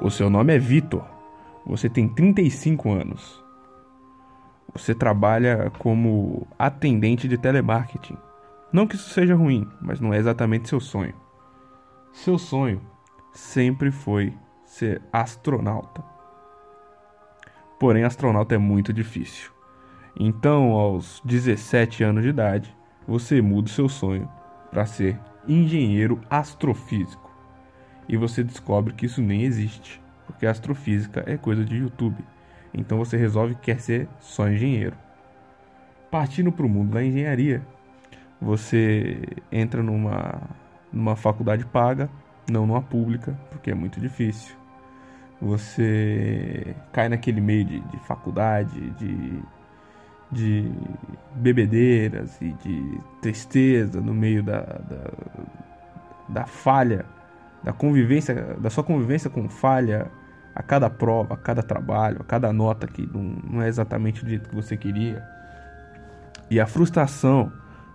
O seu nome é Vitor. Você tem 35 anos. Você trabalha como atendente de telemarketing. Não que isso seja ruim, mas não é exatamente seu sonho. Seu sonho sempre foi ser astronauta. Porém, astronauta é muito difícil. Então, aos 17 anos de idade, você muda o seu sonho para ser engenheiro astrofísico. E você descobre que isso nem existe, porque astrofísica é coisa de YouTube. Então você resolve que quer ser só engenheiro. Partindo para o mundo da engenharia, você entra numa, numa faculdade paga, não numa pública, porque é muito difícil. Você cai naquele meio de, de faculdade, de, de bebedeiras e de tristeza no meio da, da, da falha, da convivência, da sua convivência com falha a cada prova, a cada trabalho, a cada nota que não, não é exatamente do jeito que você queria. E a frustração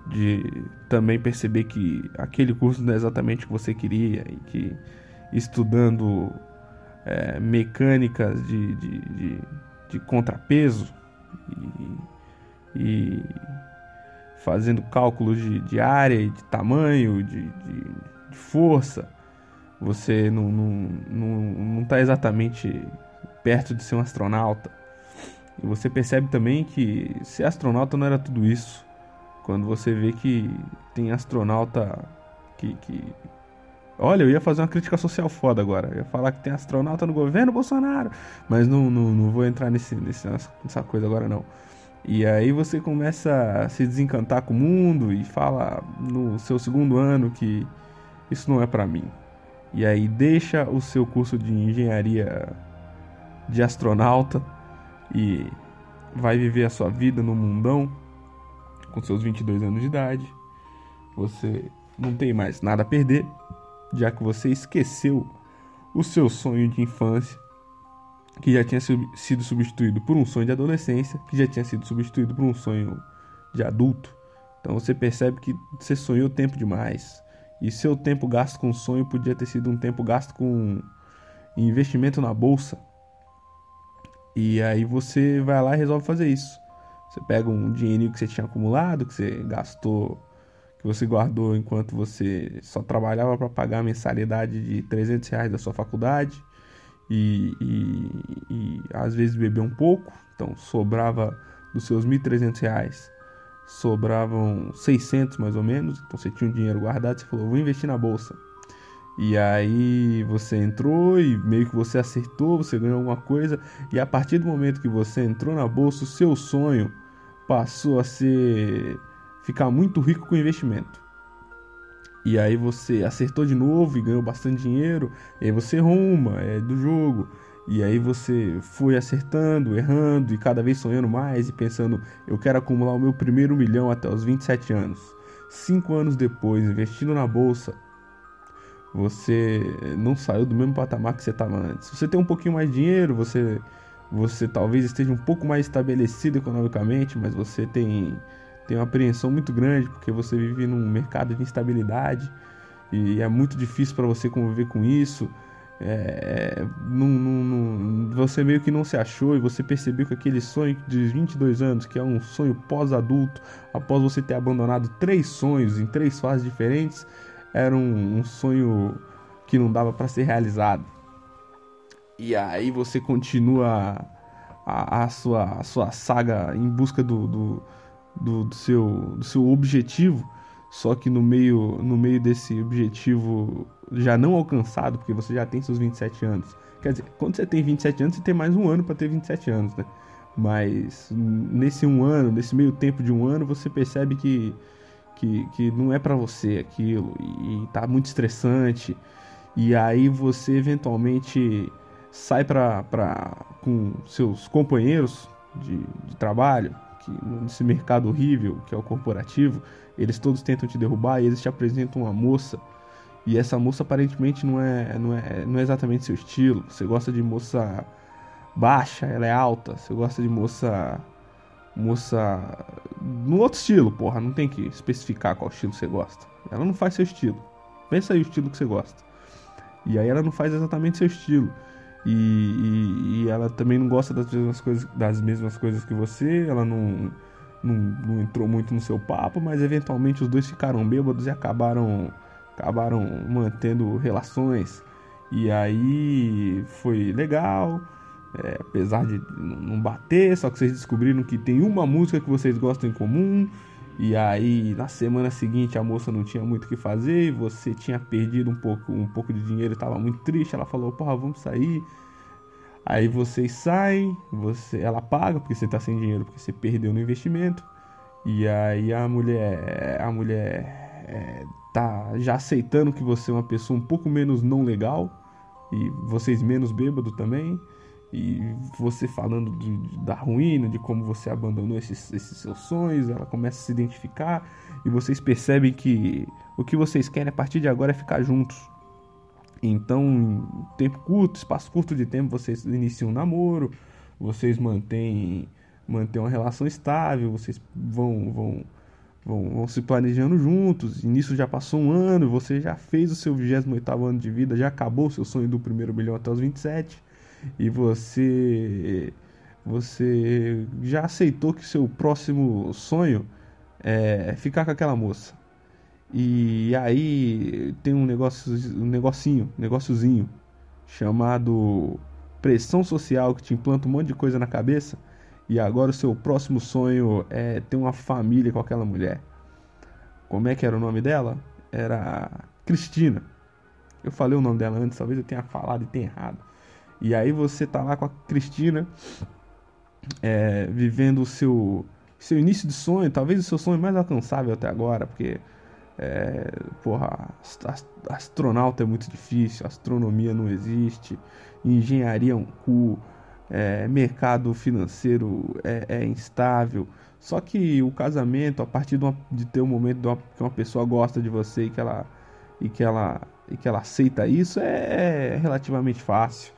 de também perceber que aquele curso não é exatamente o que você queria e que estudando é, mecânicas de, de, de, de contrapeso e, e, fazendo cálculos de, de área e de tamanho, de, de, de força, você não não, não, não tá exatamente perto de ser um astronauta. E você percebe também que ser astronauta não era tudo isso. Quando você vê que tem astronauta que, que. Olha, eu ia fazer uma crítica social foda agora. Eu ia falar que tem astronauta no governo Bolsonaro. Mas não, não, não vou entrar nesse, nesse, nessa coisa agora não. E aí você começa a se desencantar com o mundo e fala no seu segundo ano que isso não é para mim. E aí deixa o seu curso de engenharia de astronauta e vai viver a sua vida no mundão com seus 22 anos de idade, você não tem mais nada a perder, já que você esqueceu o seu sonho de infância, que já tinha sido substituído por um sonho de adolescência, que já tinha sido substituído por um sonho de adulto. Então você percebe que você sonhou tempo demais. E seu tempo gasto com sonho podia ter sido um tempo gasto com investimento na bolsa. E aí você vai lá e resolve fazer isso. Você pega um dinheirinho que você tinha acumulado, que você gastou, que você guardou enquanto você só trabalhava para pagar a mensalidade de 300 reais da sua faculdade e, e, e às vezes beber um pouco, então sobrava dos seus 1.300 reais, sobravam 600 mais ou menos, então você tinha um dinheiro guardado, você falou, vou investir na bolsa. E aí você entrou e meio que você acertou, você ganhou alguma coisa, e a partir do momento que você entrou na bolsa, o seu sonho passou a ser ficar muito rico com investimento. E aí você acertou de novo e ganhou bastante dinheiro, e aí você ruma, é do jogo. E aí você foi acertando, errando e cada vez sonhando mais e pensando, eu quero acumular o meu primeiro milhão até os 27 anos. Cinco anos depois, investindo na bolsa, você não saiu do mesmo patamar que você estava antes. Você tem um pouquinho mais de dinheiro, você você talvez esteja um pouco mais estabelecido economicamente, mas você tem, tem uma apreensão muito grande porque você vive num mercado de instabilidade e é muito difícil para você conviver com isso. É, não, não, não, você meio que não se achou e você percebeu que aquele sonho de 22 anos, que é um sonho pós-adulto, após você ter abandonado três sonhos em três fases diferentes, era um, um sonho que não dava para ser realizado. E aí você continua a, a, sua, a sua saga em busca do, do, do, do, seu, do seu objetivo, só que no meio, no meio desse objetivo já não alcançado, porque você já tem seus 27 anos. Quer dizer, quando você tem 27 anos, você tem mais um ano para ter 27 anos, né? Mas nesse um ano, nesse meio tempo de um ano, você percebe que, que, que não é para você aquilo e, tá muito estressante. E aí você eventualmente sai para com seus companheiros de, de trabalho, que nesse mercado horrível que é o corporativo, eles todos tentam te derrubar e eles te apresentam uma moça e essa moça aparentemente não é, não é, não é exatamente seu estilo. Você gosta de moça baixa, ela é alta. Você gosta de moça. Moça. No outro estilo, porra. Não tem que especificar qual estilo você gosta. Ela não faz seu estilo. Pensa aí o estilo que você gosta. E aí ela não faz exatamente seu estilo. E, e, e, ela também não gosta das mesmas coisas, das mesmas coisas que você, ela não, não, não, entrou muito no seu papo, mas eventualmente os dois ficaram bêbados e acabaram, acabaram mantendo relações. E aí foi legal, é, apesar de não bater, só que vocês descobriram que tem uma música que vocês gostam em comum. E aí na semana seguinte a moça não tinha muito o que fazer, você tinha perdido um pouco, um pouco de dinheiro, estava muito triste, ela falou, porra, vamos sair. Aí vocês saem, você, ela paga porque você está sem dinheiro, porque você perdeu no investimento. E aí a mulher, a mulher é, tá já aceitando que você é uma pessoa um pouco menos não legal e vocês menos bêbado também e você falando de, da ruína, de como você abandonou esses, esses seus sonhos, ela começa a se identificar e vocês percebem que o que vocês querem a partir de agora é ficar juntos. Então, em tempo curto, espaço curto de tempo, vocês iniciam um namoro, vocês mantêm, mantêm uma relação estável, vocês vão, vão, vão, vão se planejando juntos. E nisso já passou um ano, você já fez o seu 28 ano de vida, já acabou o seu sonho do primeiro milhão até os 27 e você você já aceitou que seu próximo sonho é ficar com aquela moça. E aí tem um negócio, um negocinho, negóciozinho chamado pressão social que te implanta um monte de coisa na cabeça. E agora o seu próximo sonho é ter uma família com aquela mulher. Como é que era o nome dela? Era Cristina. Eu falei o nome dela antes, talvez eu tenha falado e tenha errado. E aí você tá lá com a Cristina, é, vivendo o seu, seu início de sonho, talvez o seu sonho mais alcançável até agora, porque, é, porra, astronauta é muito difícil, astronomia não existe, engenharia é um cu, é, mercado financeiro é, é, instável. Só que o casamento, a partir de, uma, de ter um momento de uma, que uma pessoa gosta de você e que ela, e que ela, e que ela aceita isso, é, é relativamente fácil.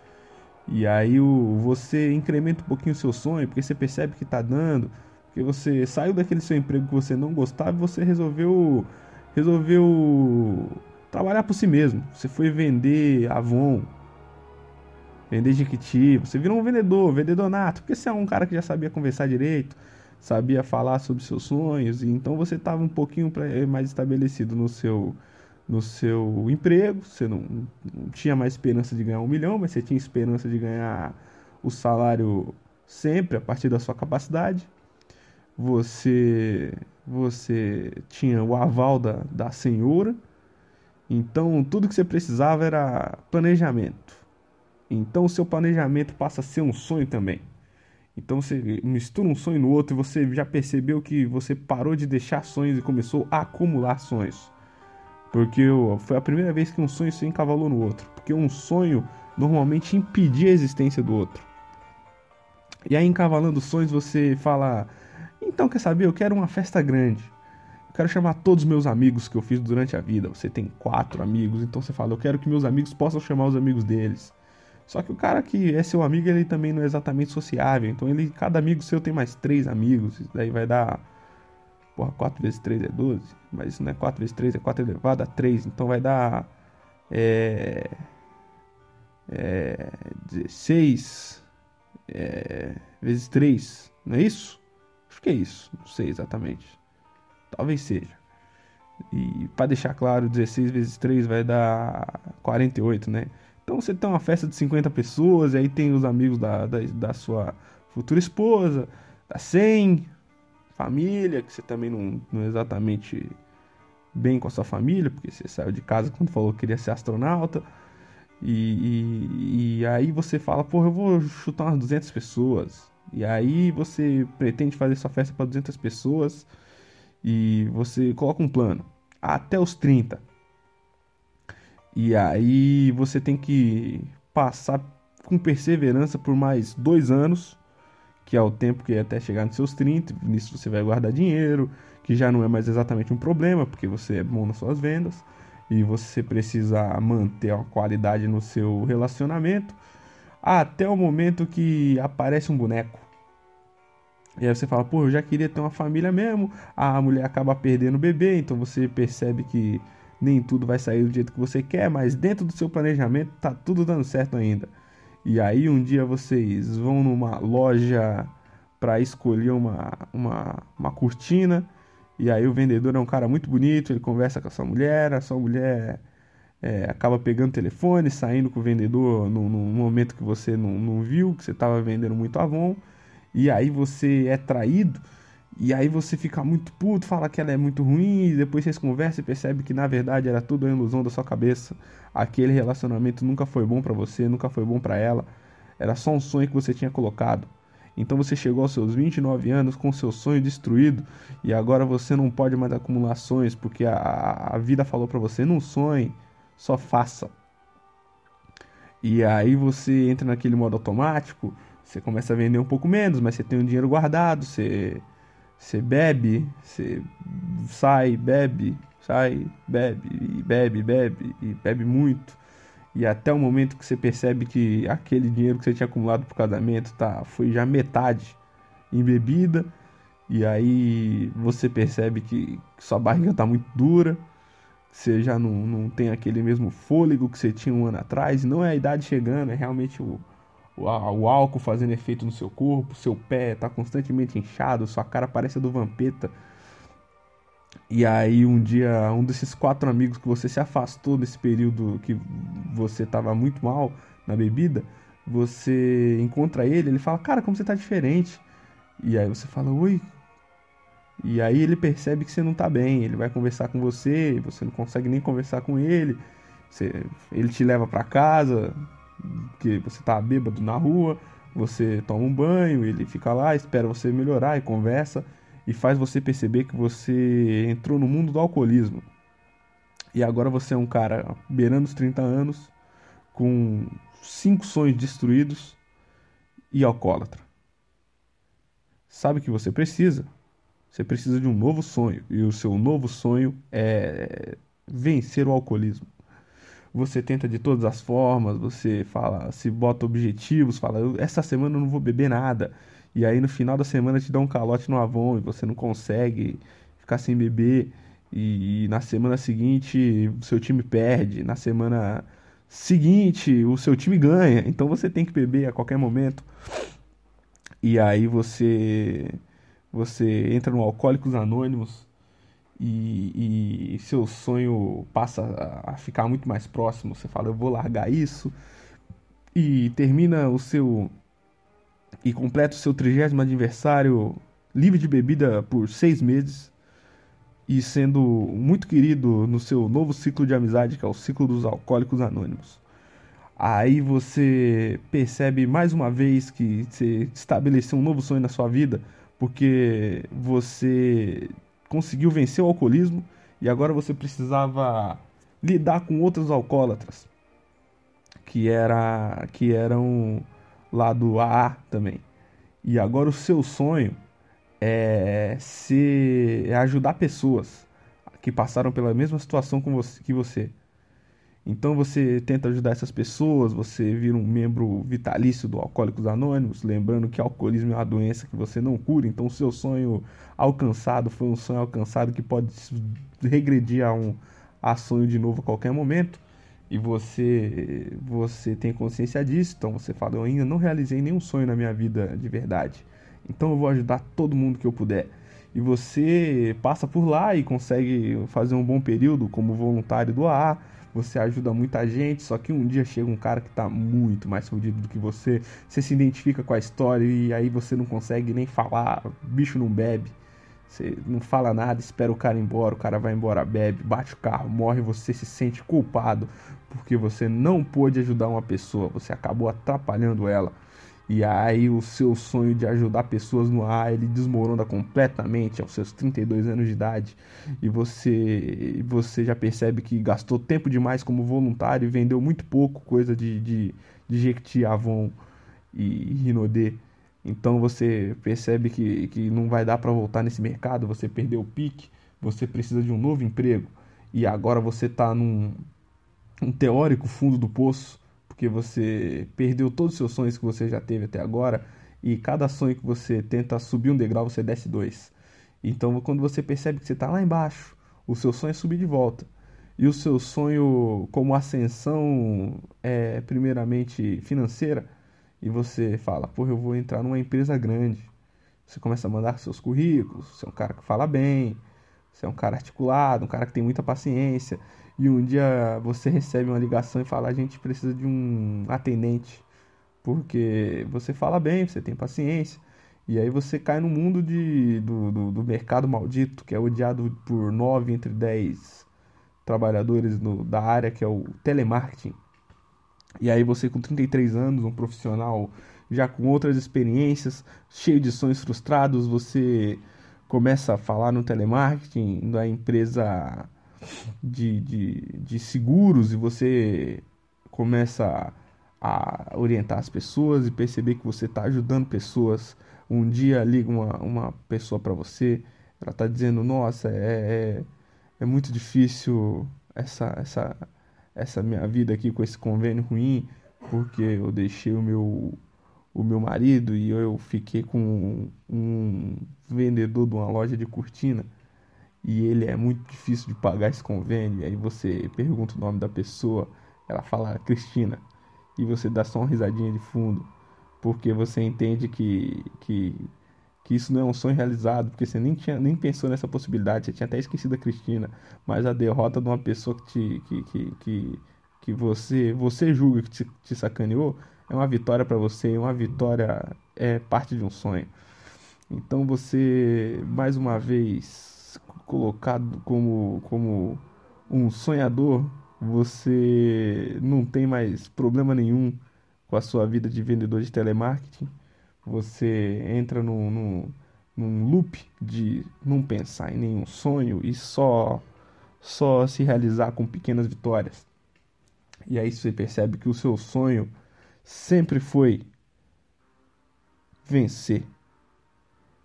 E aí o, você incrementa um pouquinho o seu sonho, porque você percebe que está dando, porque você saiu daquele seu emprego que você não gostava e você resolveu resolveu trabalhar por si mesmo. Você foi vender Avon, vender Jequiti, você virou um vendedor, vendedor nato, porque você é um cara que já sabia conversar direito, sabia falar sobre seus sonhos, e então você estava um pouquinho mais estabelecido no seu no seu emprego, você não, não, tinha mais esperança de ganhar um milhão, mas você tinha esperança de ganhar o salário sempre a partir da sua capacidade. Você, você tinha o aval da, da senhora, então tudo que você precisava era planejamento. Então o seu planejamento passa a ser um sonho também. Então você mistura um sonho no outro e você já percebeu que você parou de deixar sonhos e começou a acumular sonhos. Porque foi a primeira vez que um sonho se encavalou no outro. Porque um sonho normalmente impedia a existência do outro. E aí, encavalando sonhos, você fala: Então, quer saber? Eu quero uma festa grande. Eu quero chamar todos os meus amigos que eu fiz durante a vida. Você tem quatro amigos, então você fala: Eu quero que meus amigos possam chamar os amigos deles. Só que o cara que é seu amigo, ele também não é exatamente sociável. Então, ele, cada amigo seu tem mais três amigos. Daí vai dar Porra, 4 vezes 3 é 12. Mas isso não é 4 vezes 3, é 4 elevado a 3. Então vai dar. É. É. 16. É, vezes 3. Não é isso? Acho que é isso. Não sei exatamente. Talvez seja. E para deixar claro, 16 vezes 3 vai dar 48, né? Então você tem uma festa de 50 pessoas, e aí tem os amigos da, da, da sua futura esposa, dá 100, família, que você também não, não é exatamente bem com a sua família, porque você saiu de casa quando falou que queria ser astronauta. E, e, e, aí você fala, porra, eu vou chutar umas 200 pessoas. E aí você pretende fazer sua festa para 200 pessoas e você coloca um plano até os 30. E aí você tem que passar com perseverança por mais dois anos que é o tempo que é até chegar nos seus 30, nisso você vai guardar dinheiro, que já não é mais exatamente um problema, porque você é bom nas suas vendas e você precisa manter a qualidade no seu relacionamento até o momento que aparece um boneco. E aí você fala, pô, eu já queria ter uma família mesmo, a mulher acaba perdendo o bebê, então você percebe que nem tudo vai sair do jeito que você quer, mas dentro do seu planejamento tá tudo dando certo ainda. E aí um dia vocês vão numa loja para escolher uma, uma, uma cortina. E aí o vendedor é um cara muito bonito, ele conversa com a sua mulher, a sua mulher é, acaba pegando o telefone, saindo com o vendedor num, momento que você não, não viu, que você estava vendendo muito Avon, e aí você é traído, e aí você fica muito puto, fala que ela é muito ruim, e depois vocês conversam e percebe que na verdade era tudo uma ilusão da sua cabeça. Aquele relacionamento nunca foi bom para você, nunca foi bom para ela. Era só um sonho que você tinha colocado. Então você chegou aos seus 29 anos com seu sonho destruído e agora você não pode mais acumular sonhos porque a, a vida falou para você: não sonhe, só faça. E aí você entra naquele modo automático, você começa a vender um pouco menos, mas você tem um dinheiro guardado, você, você bebe, você sai, bebe, sai, bebe, e bebe, bebe, e bebe muito. E até o momento que você percebe que aquele dinheiro que você tinha acumulado pro casamento tá, foi já metade em bebida, e aí você percebe que sua barriga tá muito dura, você já não, não tem aquele mesmo fôlego que você tinha um ano atrás, não é a idade chegando, é realmente o, o, álcool fazendo efeito no seu corpo, seu pé tá constantemente inchado, sua cara parece a do Vampeta, e aí um dia, um desses quatro amigos que você se afastou nesse período que você estava muito mal na bebida, você encontra ele, ele fala, cara, como você tá diferente. E aí você fala, oi. E aí ele percebe que você não tá bem, ele vai conversar com você, você não consegue nem conversar com ele. Você, ele te leva para casa, que você tá bêbado na rua, você toma um banho, ele fica lá, espera você melhorar e conversa e faz você perceber que você entrou no mundo do alcoolismo. E agora você é um cara beirando os 30 anos, com cinco sonhos destruídos e alcoólatra. Sabe o que você precisa? Você precisa de um novo sonho. E o seu novo sonho é vencer o alcoolismo. Você tenta de todas as formas, você fala, se bota objetivos, fala, essa semana eu não vou beber nada e aí no final da semana te dá um calote no Avon e você não consegue ficar sem beber. E, e na semana seguinte seu time perde. Na semana seguinte o seu time ganha. Então você tem que beber a qualquer momento. E aí você você entra no Alcoólicos Anônimos e, e, seu sonho passa a ficar muito mais próximo. Você fala, eu vou largar isso. E termina o seu e completa o seu trigésimo aniversário livre de bebida por seis meses e sendo muito querido no seu novo ciclo de amizade, que é o ciclo dos alcoólicos anônimos. Aí você percebe mais uma vez que você estabeleceu um novo sonho na sua vida, porque você conseguiu vencer o alcoolismo e agora você precisava lidar com outros alcoólatras que era que eram lá do AA também. E agora o seu sonho é ser é ajudar pessoas que passaram pela mesma situação com você, que você. Então você tenta ajudar essas pessoas, você vira um membro vitalício do Alcoólicos Anônimos, lembrando que alcoolismo é uma doença que você não cura, então o seu sonho alcançado foi um sonho alcançado que pode regredir a um a sonho de novo a qualquer momento e você você tem consciência disso, então você fala, eu ainda não realizei nenhum sonho na minha vida de verdade. Então eu vou ajudar todo mundo que eu puder. E você passa por lá e consegue fazer um bom período como voluntário do AA, você ajuda muita gente, só que um dia chega um cara que está muito mais fodido do que você, você se identifica com a história e aí você não consegue nem falar, bicho não bebe. Você não fala nada, espera o cara embora, o cara vai embora, bebe, bate o carro, morre, você se sente culpado porque você não pôde ajudar uma pessoa, você acabou atrapalhando ela. E aí o seu sonho de ajudar pessoas no ar, ele desmorona completamente aos seus 32 anos de idade. E você, você já percebe que gastou tempo demais como voluntário e vendeu muito pouco coisa de, de, de Jequiti, Avon e Rinodê. Então você percebe que, que não vai dar para voltar nesse mercado, você perdeu o pique, você precisa de um novo emprego. E agora você está num um teórico fundo do poço porque você perdeu todos os seus sonhos que você já teve até agora e cada sonho que você tenta subir um degrau, você desce dois. Então, quando você percebe que você está lá embaixo, o seu sonho é subir de volta. E o seu sonho, como ascensão, é primeiramente financeira, e você fala, porra, eu vou entrar numa empresa grande. Você começa a mandar seus currículos, você é um cara que fala bem, você é um cara articulado, um cara que tem muita paciência. E um dia você recebe uma ligação e fala: a gente precisa de um atendente, porque você fala bem, você tem paciência. E aí você cai no mundo de, do, do, do mercado maldito, que é odiado por 9 entre 10 trabalhadores no, da área, que é o telemarketing. E aí você com 33 anos, um profissional já com outras experiências, cheio de sonhos frustrados, você começa a falar no telemarketing da empresa de, de, de seguros e você começa a, orientar as pessoas e perceber que você está ajudando pessoas. Um dia liga uma, uma pessoa para você, ela está dizendo: Nossa, é, é, é muito difícil essa, essa, essa minha vida aqui com esse convênio ruim, porque eu deixei o meu o meu marido e eu fiquei com um vendedor de uma loja de cortina e ele é muito difícil de pagar esse convênio. Aí você pergunta o nome da pessoa, ela fala Cristina. E você dá só uma risadinha de fundo porque você entende que, que, que isso não é um sonho realizado, porque você nem, tinha, nem pensou nessa possibilidade, você tinha até esquecido a Cristina, mas a derrota de uma pessoa que, te, que, que, que, que você, você julga que te, te sacaneou é uma vitória para você, uma vitória é parte de um sonho. Então você, mais uma vez, colocado como, como um sonhador, você não tem mais problema nenhum com a sua vida de vendedor de telemarketing. Você entra num, num, num loop de não pensar em nenhum sonho e só, só se realizar com pequenas vitórias. E aí você percebe que o seu sonho sempre foi vencer.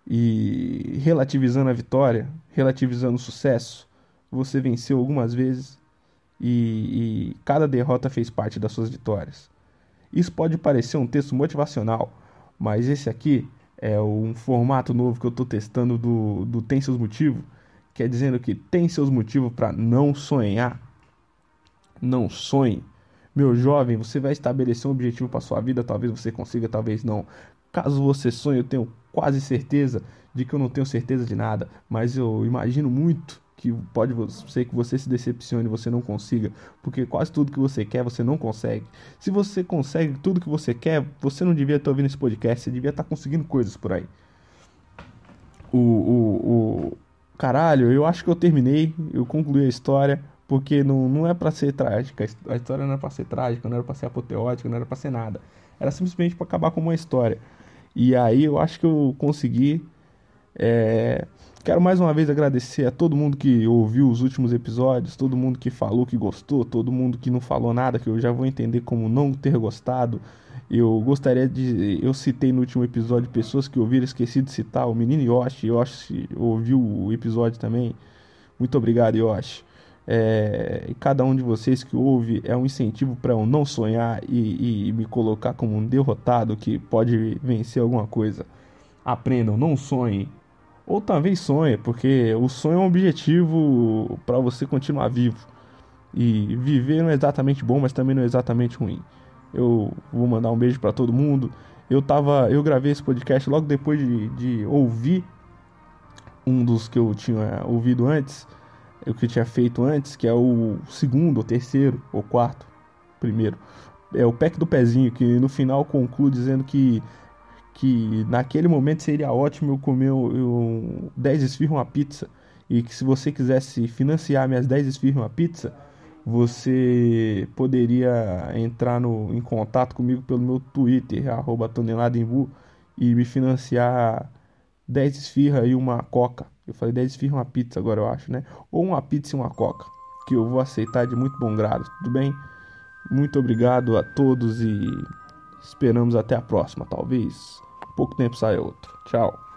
E relativizando a vitória, relativizando o sucesso, você venceu algumas vezes e, e, cada derrota fez parte das suas vitórias. Isso pode parecer um texto motivacional, mas esse aqui é um formato novo que eu estou testando do, do Tem Seus Motivos, que é dizendo que tem seus motivos para não sonhar. Não sonhe. Meu jovem, você vai estabelecer um objetivo para sua vida, talvez você consiga, talvez não. Caso você sonhe, eu tenho quase certeza de que eu não tenho certeza de nada, mas eu imagino muito que pode ser que você se decepcione você não consiga, porque quase tudo que você quer você não consegue. Se você consegue tudo que você quer, você não devia estar ouvindo esse podcast, você devia estar conseguindo coisas por aí. O, o, o... caralho, eu acho que eu terminei, eu concluí a história. Porque não, não é para ser trágica, a história não era para ser trágica, não era para ser apoteótica, não era para ser nada. Era simplesmente para acabar com uma história. E aí eu acho que eu consegui. É... Quero mais uma vez agradecer a todo mundo que ouviu os últimos episódios, todo mundo que falou que gostou, todo mundo que não falou nada, que eu já vou entender como não ter gostado. Eu gostaria de. Eu citei no último episódio pessoas que ouviram, esqueci de citar, o menino Yoshi. Yoshi ouviu o episódio também. Muito obrigado, Yoshi. É, e cada um de vocês que ouve é um incentivo para eu não sonhar e, e, me colocar como um derrotado que pode vencer alguma coisa. Aprendam, não sonhem. Ou talvez sonhe, porque o sonho é um objetivo para você continuar vivo. E viver não é exatamente bom, mas também não é exatamente ruim. Eu vou mandar um beijo para todo mundo. Eu tava, eu gravei esse podcast logo depois de, de ouvir um dos que eu tinha ouvido antes o que eu tinha feito antes, que é o segundo, ou terceiro, ou quarto, primeiro. É o pack do pezinho, que no final conclui dizendo que, que naquele momento seria ótimo eu comer eu, 10 esfirras uma pizza. E que se você quisesse financiar minhas 10 esfirras uma pizza, você poderia entrar no, em contato comigo pelo meu Twitter, arroba toneladembu, e me financiar 10 esfirras e uma coca. Eu falei 10 esfirras uma pizza agora, eu acho, né? Ou uma pizza e uma coca, que eu vou aceitar de muito bom grado, tudo bem? Muito obrigado a todos e esperamos até a próxima, talvez pouco tempo saia outro. Tchau.